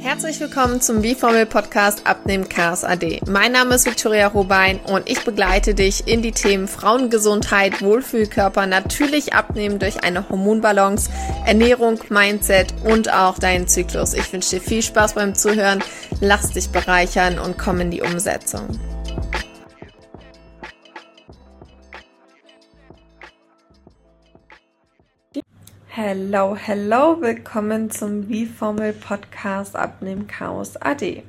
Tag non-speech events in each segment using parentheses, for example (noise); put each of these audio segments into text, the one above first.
Herzlich willkommen zum B-Formel Podcast Abnehmen Chaos AD. Mein Name ist Victoria Robein und ich begleite dich in die Themen Frauengesundheit, Wohlfühlkörper, natürlich abnehmen durch eine Hormonbalance, Ernährung, Mindset und auch deinen Zyklus. Ich wünsche dir viel Spaß beim Zuhören, lass dich bereichern und komm in die Umsetzung. Hello, hello, willkommen zum Wie-Formel Podcast Abnehmen Chaos AD.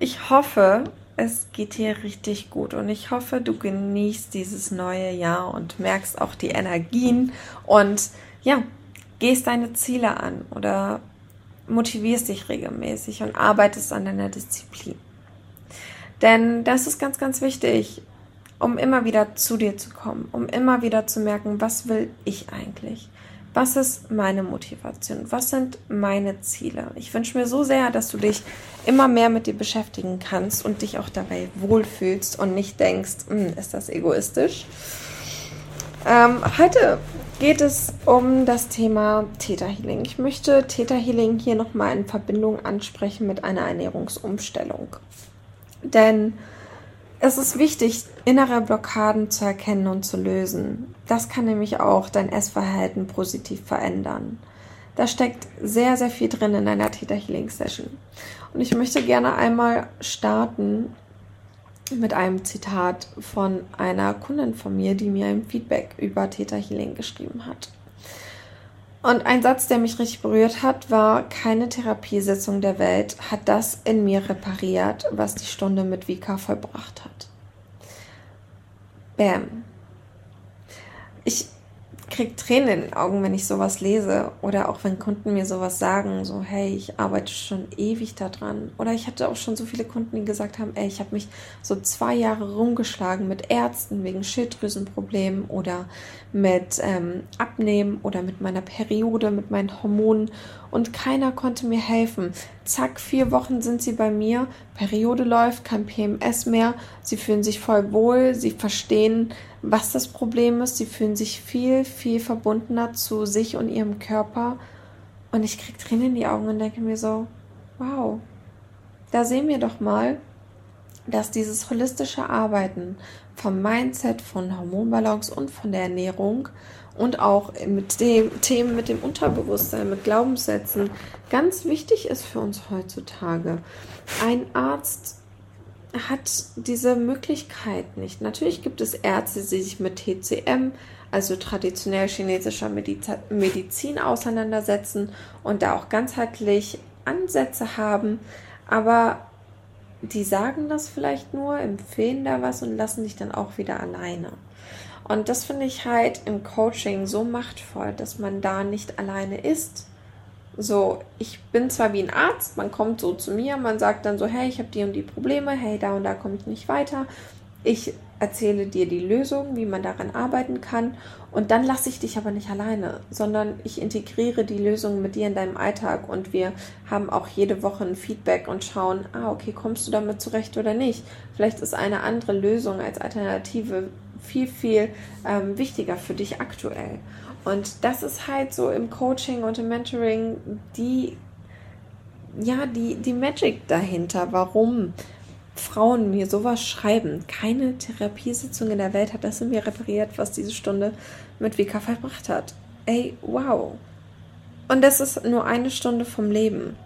Ich hoffe, es geht dir richtig gut und ich hoffe, du genießt dieses neue Jahr und merkst auch die Energien und ja, gehst deine Ziele an oder motivierst dich regelmäßig und arbeitest an deiner Disziplin. Denn das ist ganz, ganz wichtig, um immer wieder zu dir zu kommen, um immer wieder zu merken, was will ich eigentlich? Was ist meine Motivation? Was sind meine Ziele? Ich wünsche mir so sehr, dass du dich immer mehr mit dir beschäftigen kannst und dich auch dabei wohlfühlst und nicht denkst, hm, ist das egoistisch? Ähm, heute geht es um das Thema Theta Healing. Ich möchte Theta Healing hier nochmal in Verbindung ansprechen mit einer Ernährungsumstellung. Denn es ist wichtig, innere Blockaden zu erkennen und zu lösen. Das kann nämlich auch dein Essverhalten positiv verändern. Da steckt sehr, sehr viel drin in einer Theta Healing Session. Und ich möchte gerne einmal starten mit einem Zitat von einer Kundin von mir, die mir ein Feedback über Theta Healing geschrieben hat. Und ein Satz, der mich richtig berührt hat, war, keine Therapiesitzung der Welt hat das in mir repariert, was die Stunde mit Vika vollbracht hat. Bam. Ich kriege Tränen in den Augen, wenn ich sowas lese oder auch wenn Kunden mir sowas sagen, so hey, ich arbeite schon ewig daran. Oder ich hatte auch schon so viele Kunden, die gesagt haben, ey, ich habe mich so zwei Jahre rumgeschlagen mit Ärzten wegen Schilddrüsenproblemen oder mit ähm, Abnehmen oder mit meiner Periode, mit meinen Hormonen und keiner konnte mir helfen. Zack, vier Wochen sind sie bei mir, Periode läuft, kein PMS mehr, sie fühlen sich voll wohl, sie verstehen, was das Problem ist. Sie fühlen sich viel, viel verbundener zu sich und ihrem Körper. Und ich kriege Tränen in die Augen und denke mir so, wow, da sehen wir doch mal, dass dieses holistische Arbeiten vom Mindset, von Hormonbalance und von der Ernährung und auch mit den Themen mit dem Unterbewusstsein, mit Glaubenssätzen ganz wichtig ist für uns heutzutage. Ein Arzt hat diese Möglichkeit nicht. Natürlich gibt es Ärzte, die sich mit TCM, also traditionell chinesischer Medizin, auseinandersetzen und da auch ganzheitlich Ansätze haben, aber die sagen das vielleicht nur, empfehlen da was und lassen dich dann auch wieder alleine. Und das finde ich halt im Coaching so machtvoll, dass man da nicht alleine ist, so, ich bin zwar wie ein Arzt, man kommt so zu mir, man sagt dann so, hey, ich habe die und die Probleme, hey, da und da komme ich nicht weiter. Ich erzähle dir die Lösung, wie man daran arbeiten kann und dann lasse ich dich aber nicht alleine, sondern ich integriere die Lösung mit dir in deinem Alltag und wir haben auch jede Woche ein Feedback und schauen, ah, okay, kommst du damit zurecht oder nicht? Vielleicht ist eine andere Lösung als Alternative viel, viel ähm, wichtiger für dich aktuell. Und das ist halt so im Coaching und im Mentoring die, ja, die, die Magic dahinter, warum Frauen mir sowas schreiben. Keine Therapiesitzung in der Welt hat das in mir repariert, was diese Stunde mit Vika verbracht hat. Ey, wow. Und das ist nur eine Stunde vom Leben.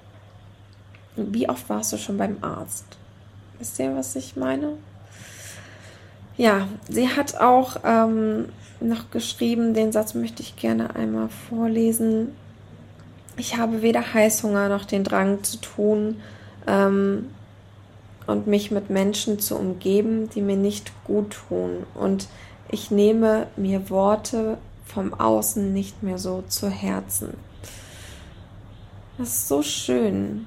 Wie oft warst du schon beim Arzt? Wisst ihr, was ich meine? Ja, sie hat auch ähm, noch geschrieben, den Satz möchte ich gerne einmal vorlesen. Ich habe weder Heißhunger noch den Drang zu tun ähm, und mich mit Menschen zu umgeben, die mir nicht gut tun. Und ich nehme mir Worte vom Außen nicht mehr so zu Herzen. Das ist so schön.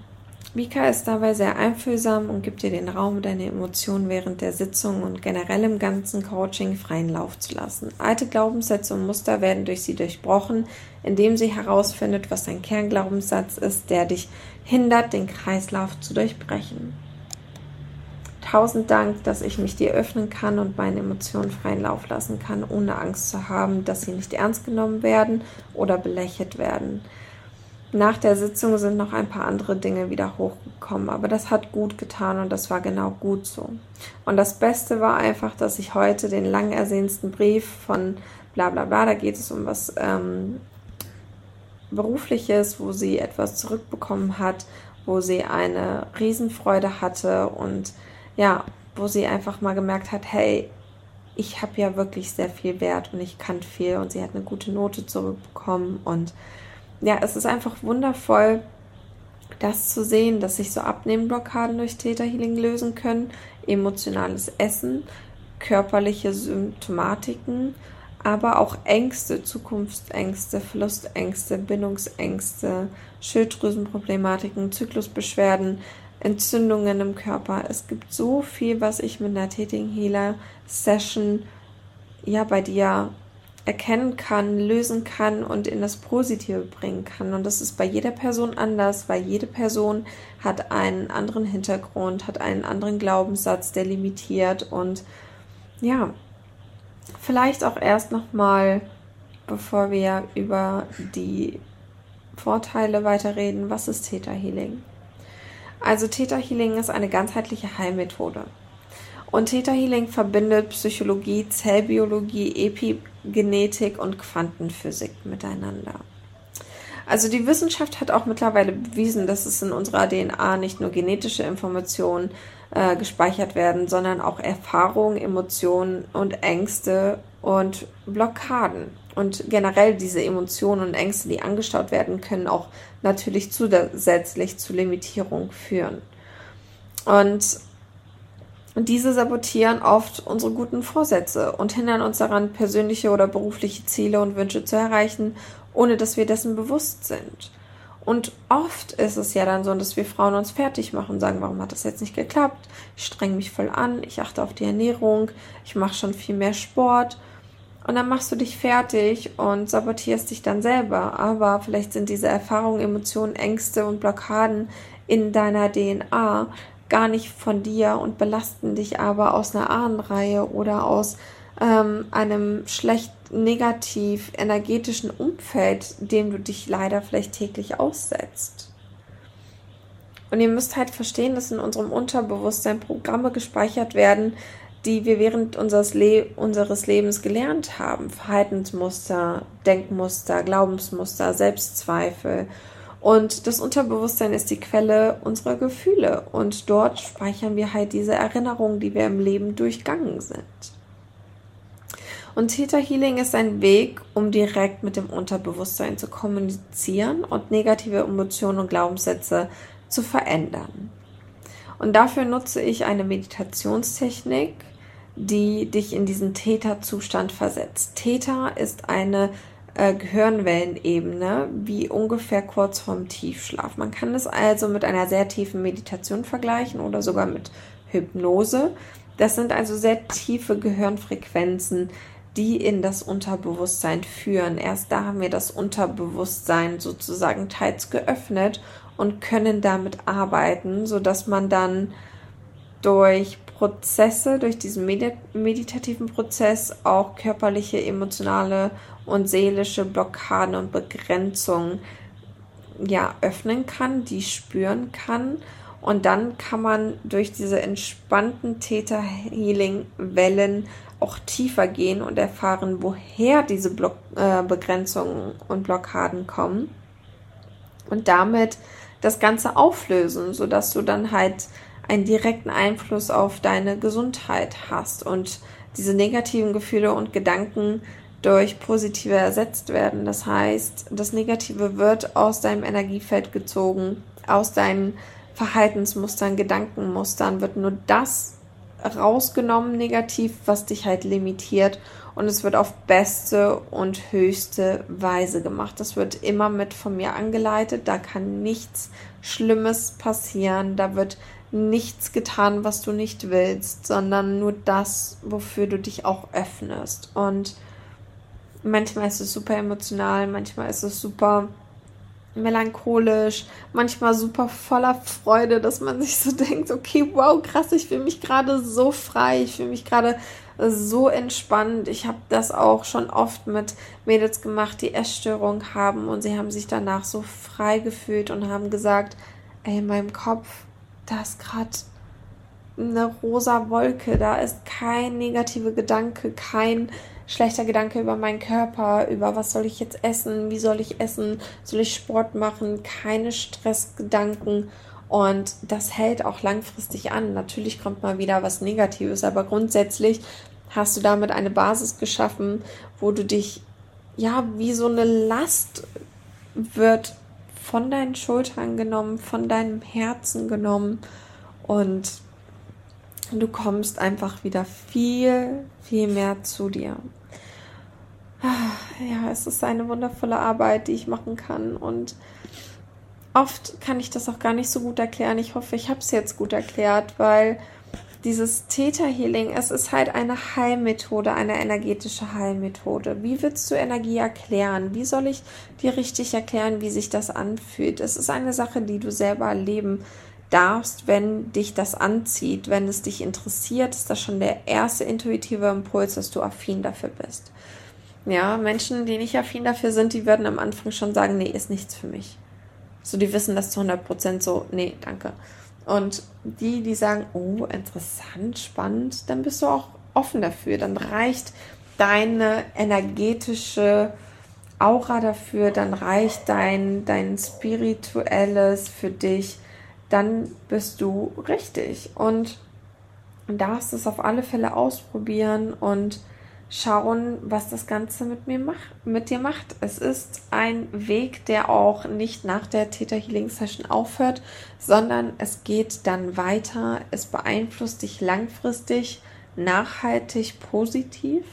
Mika ist dabei sehr einfühlsam und gibt dir den Raum, deine Emotionen während der Sitzung und generell im ganzen Coaching freien Lauf zu lassen. Alte Glaubenssätze und Muster werden durch sie durchbrochen, indem sie herausfindet, was dein Kernglaubenssatz ist, der dich hindert, den Kreislauf zu durchbrechen. Tausend Dank, dass ich mich dir öffnen kann und meine Emotionen freien Lauf lassen kann, ohne Angst zu haben, dass sie nicht ernst genommen werden oder belächelt werden. Nach der Sitzung sind noch ein paar andere Dinge wieder hochgekommen, aber das hat gut getan und das war genau gut so. Und das Beste war einfach, dass ich heute den lang ersehnten Brief von bla bla bla, da geht es um was ähm, Berufliches, wo sie etwas zurückbekommen hat, wo sie eine Riesenfreude hatte und ja, wo sie einfach mal gemerkt hat, hey, ich habe ja wirklich sehr viel Wert und ich kann viel und sie hat eine gute Note zurückbekommen und ja, es ist einfach wundervoll, das zu sehen, dass sich so Abnehmblockaden durch Täterhealing lösen können, emotionales Essen, körperliche Symptomatiken, aber auch Ängste, Zukunftsängste, Verlustängste, Bindungsängste, Schilddrüsenproblematiken, Zyklusbeschwerden, Entzündungen im Körper. Es gibt so viel, was ich mit einer Tätigen Healer Session ja bei dir erkennen kann, lösen kann und in das Positive bringen kann. Und das ist bei jeder Person anders, weil jede Person hat einen anderen Hintergrund, hat einen anderen Glaubenssatz, der limitiert und ja, vielleicht auch erst nochmal, bevor wir über die Vorteile weiterreden, was ist Theta Healing? Also Theta Healing ist eine ganzheitliche Heilmethode. Und Theta Healing verbindet Psychologie, Zellbiologie, Epigenetik und Quantenphysik miteinander. Also die Wissenschaft hat auch mittlerweile bewiesen, dass es in unserer DNA nicht nur genetische Informationen äh, gespeichert werden, sondern auch Erfahrungen, Emotionen und Ängste und Blockaden. Und generell diese Emotionen und Ängste, die angestaut werden, können auch natürlich zusätzlich zu Limitierung führen. Und und diese sabotieren oft unsere guten Vorsätze und hindern uns daran, persönliche oder berufliche Ziele und Wünsche zu erreichen, ohne dass wir dessen bewusst sind. Und oft ist es ja dann so, dass wir Frauen uns fertig machen und sagen, warum hat das jetzt nicht geklappt? Ich streng mich voll an, ich achte auf die Ernährung, ich mache schon viel mehr Sport. Und dann machst du dich fertig und sabotierst dich dann selber. Aber vielleicht sind diese Erfahrungen, Emotionen, Ängste und Blockaden in deiner DNA gar nicht von dir und belasten dich aber aus einer Ahnenreihe oder aus ähm, einem schlecht negativ energetischen Umfeld, dem du dich leider vielleicht täglich aussetzt. Und ihr müsst halt verstehen, dass in unserem Unterbewusstsein Programme gespeichert werden, die wir während unseres, Le unseres Lebens gelernt haben. Verhaltensmuster, Denkmuster, Glaubensmuster, Selbstzweifel und das Unterbewusstsein ist die Quelle unserer Gefühle. Und dort speichern wir halt diese Erinnerungen, die wir im Leben durchgangen sind. Und Theta Healing ist ein Weg, um direkt mit dem Unterbewusstsein zu kommunizieren und negative Emotionen und Glaubenssätze zu verändern. Und dafür nutze ich eine Meditationstechnik, die dich in diesen Theta-Zustand versetzt. Theta ist eine äh, Gehirnwellenebene, wie ungefähr kurz vorm Tiefschlaf. Man kann es also mit einer sehr tiefen Meditation vergleichen oder sogar mit Hypnose. Das sind also sehr tiefe Gehirnfrequenzen, die in das Unterbewusstsein führen. Erst da haben wir das Unterbewusstsein sozusagen teils geöffnet und können damit arbeiten, sodass man dann durch Prozesse, durch diesen meditativen Prozess auch körperliche, emotionale und seelische Blockaden und Begrenzungen ja öffnen kann, die spüren kann. Und dann kann man durch diese entspannten Theta Healing Wellen auch tiefer gehen und erfahren, woher diese Block äh, Begrenzungen und Blockaden kommen. Und damit das Ganze auflösen, sodass du dann halt einen direkten Einfluss auf deine Gesundheit hast und diese negativen Gefühle und Gedanken durch positive ersetzt werden. Das heißt, das Negative wird aus deinem Energiefeld gezogen, aus deinen Verhaltensmustern, Gedankenmustern wird nur das rausgenommen negativ, was dich halt limitiert und es wird auf beste und höchste Weise gemacht. Das wird immer mit von mir angeleitet, da kann nichts Schlimmes passieren, da wird nichts getan, was du nicht willst, sondern nur das, wofür du dich auch öffnest. Und manchmal ist es super emotional, manchmal ist es super melancholisch, manchmal super voller Freude, dass man sich so (laughs) denkt, okay, wow, krass, ich fühle mich gerade so frei, ich fühle mich gerade so entspannt. Ich habe das auch schon oft mit Mädels gemacht, die Essstörung haben und sie haben sich danach so frei gefühlt und haben gesagt, ey, in meinem Kopf, da ist gerade eine rosa Wolke, da ist kein negativer Gedanke, kein schlechter Gedanke über meinen Körper, über was soll ich jetzt essen, wie soll ich essen, soll ich Sport machen, keine Stressgedanken. Und das hält auch langfristig an. Natürlich kommt mal wieder was Negatives, aber grundsätzlich hast du damit eine Basis geschaffen, wo du dich, ja, wie so eine Last wird von deinen Schultern genommen, von deinem Herzen genommen und du kommst einfach wieder viel, viel mehr zu dir. Ja, es ist eine wundervolle Arbeit, die ich machen kann und oft kann ich das auch gar nicht so gut erklären. Ich hoffe, ich habe es jetzt gut erklärt, weil dieses Theta Healing, es ist halt eine Heilmethode, eine energetische Heilmethode. Wie willst du Energie erklären? Wie soll ich dir richtig erklären, wie sich das anfühlt? Es ist eine Sache, die du selber erleben darfst, wenn dich das anzieht, wenn es dich interessiert, ist das schon der erste intuitive Impuls, dass du affin dafür bist. Ja, Menschen, die nicht affin dafür sind, die würden am Anfang schon sagen, nee, ist nichts für mich. So, die wissen das zu 100 Prozent so, nee, danke. Und die, die sagen, oh, interessant, spannend, dann bist du auch offen dafür. Dann reicht deine energetische Aura dafür, dann reicht dein, dein spirituelles für dich, dann bist du richtig. Und darfst es auf alle Fälle ausprobieren und schauen, was das Ganze mit mir macht, mit dir macht. Es ist ein Weg, der auch nicht nach der Theta Healing Session aufhört, sondern es geht dann weiter. Es beeinflusst dich langfristig, nachhaltig, positiv,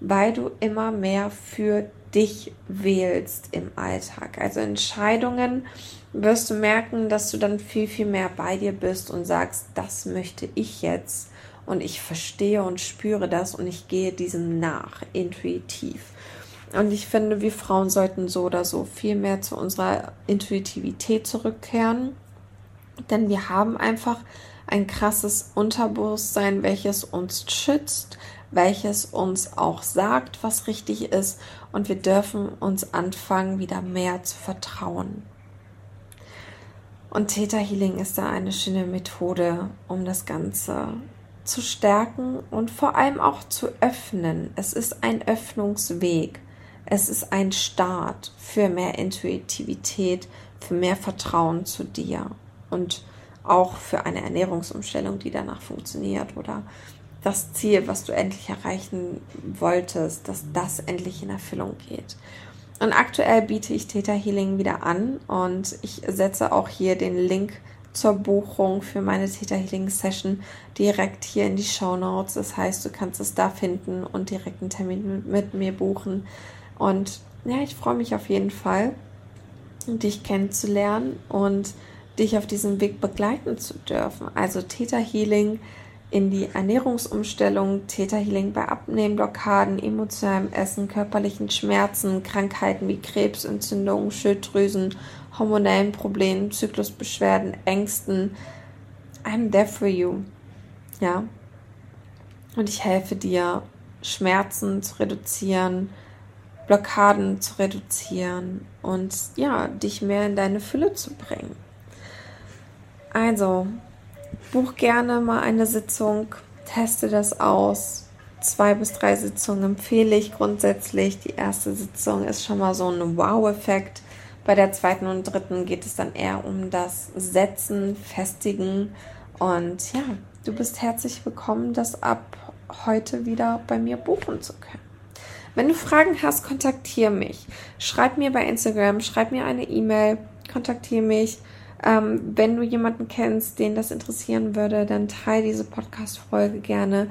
weil du immer mehr für dich wählst im Alltag. Also Entscheidungen wirst du merken, dass du dann viel, viel mehr bei dir bist und sagst, das möchte ich jetzt und ich verstehe und spüre das und ich gehe diesem nach, intuitiv. Und ich finde, wir Frauen sollten so oder so viel mehr zu unserer Intuitivität zurückkehren, denn wir haben einfach ein krasses Unterbewusstsein, welches uns schützt, welches uns auch sagt, was richtig ist und wir dürfen uns anfangen, wieder mehr zu vertrauen. Und Theta Healing ist da eine schöne Methode, um das Ganze zu stärken und vor allem auch zu öffnen. Es ist ein Öffnungsweg. Es ist ein Start für mehr Intuitivität, für mehr Vertrauen zu dir und auch für eine Ernährungsumstellung, die danach funktioniert oder das Ziel, was du endlich erreichen wolltest, dass das endlich in Erfüllung geht. Und aktuell biete ich Theta Healing wieder an und ich setze auch hier den Link zur Buchung für meine Theta Healing Session direkt hier in die Show Notes. Das heißt, du kannst es da finden und direkt einen Termin mit, mir buchen. Und ja, ich freue mich auf jeden Fall, dich kennenzulernen und dich auf diesem Weg begleiten zu dürfen. Also Theta Healing in die Ernährungsumstellung, Theta Healing bei Abnehmblockaden, emotionalem Essen, körperlichen Schmerzen, Krankheiten wie Krebs, Entzündungen, Schilddrüsen hormonellen Problemen, Zyklusbeschwerden, Ängsten. I'm there for you. Ja. Und ich helfe dir, Schmerzen zu reduzieren, Blockaden zu reduzieren und ja, dich mehr in deine Fülle zu bringen. Also, buch gerne mal eine Sitzung, teste das aus. Zwei bis drei Sitzungen empfehle ich grundsätzlich. Die erste Sitzung ist schon mal so ein Wow-Effekt bei der zweiten und dritten geht es dann eher um das Setzen, Festigen. Und ja, du bist herzlich willkommen, das ab heute wieder bei mir buchen zu können. Wenn du Fragen hast, kontaktiere mich. Schreib mir bei Instagram, schreib mir eine E-Mail, kontaktiere mich. Ähm, wenn du jemanden kennst, den das interessieren würde, dann teile diese Podcast-Folge gerne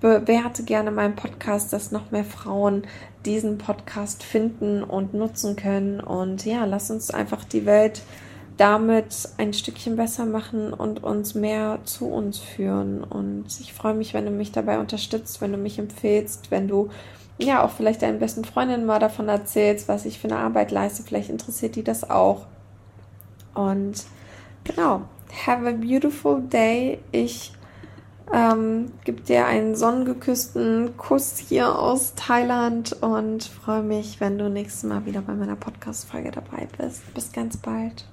bewerte gerne meinen Podcast, dass noch mehr Frauen diesen Podcast finden und nutzen können. Und ja, lass uns einfach die Welt damit ein Stückchen besser machen und uns mehr zu uns führen. Und ich freue mich, wenn du mich dabei unterstützt, wenn du mich empfehlst, wenn du ja auch vielleicht deinen besten Freundinnen mal davon erzählst, was ich für eine Arbeit leiste. Vielleicht interessiert die das auch. Und genau, have a beautiful day. Ich Ähm, gib dir einen sonnengeküssten Kuss hier aus Thailand und freue mich, wenn du nächstes Mal wieder bei meiner Podcast-Folge dabei bist. Bis ganz bald.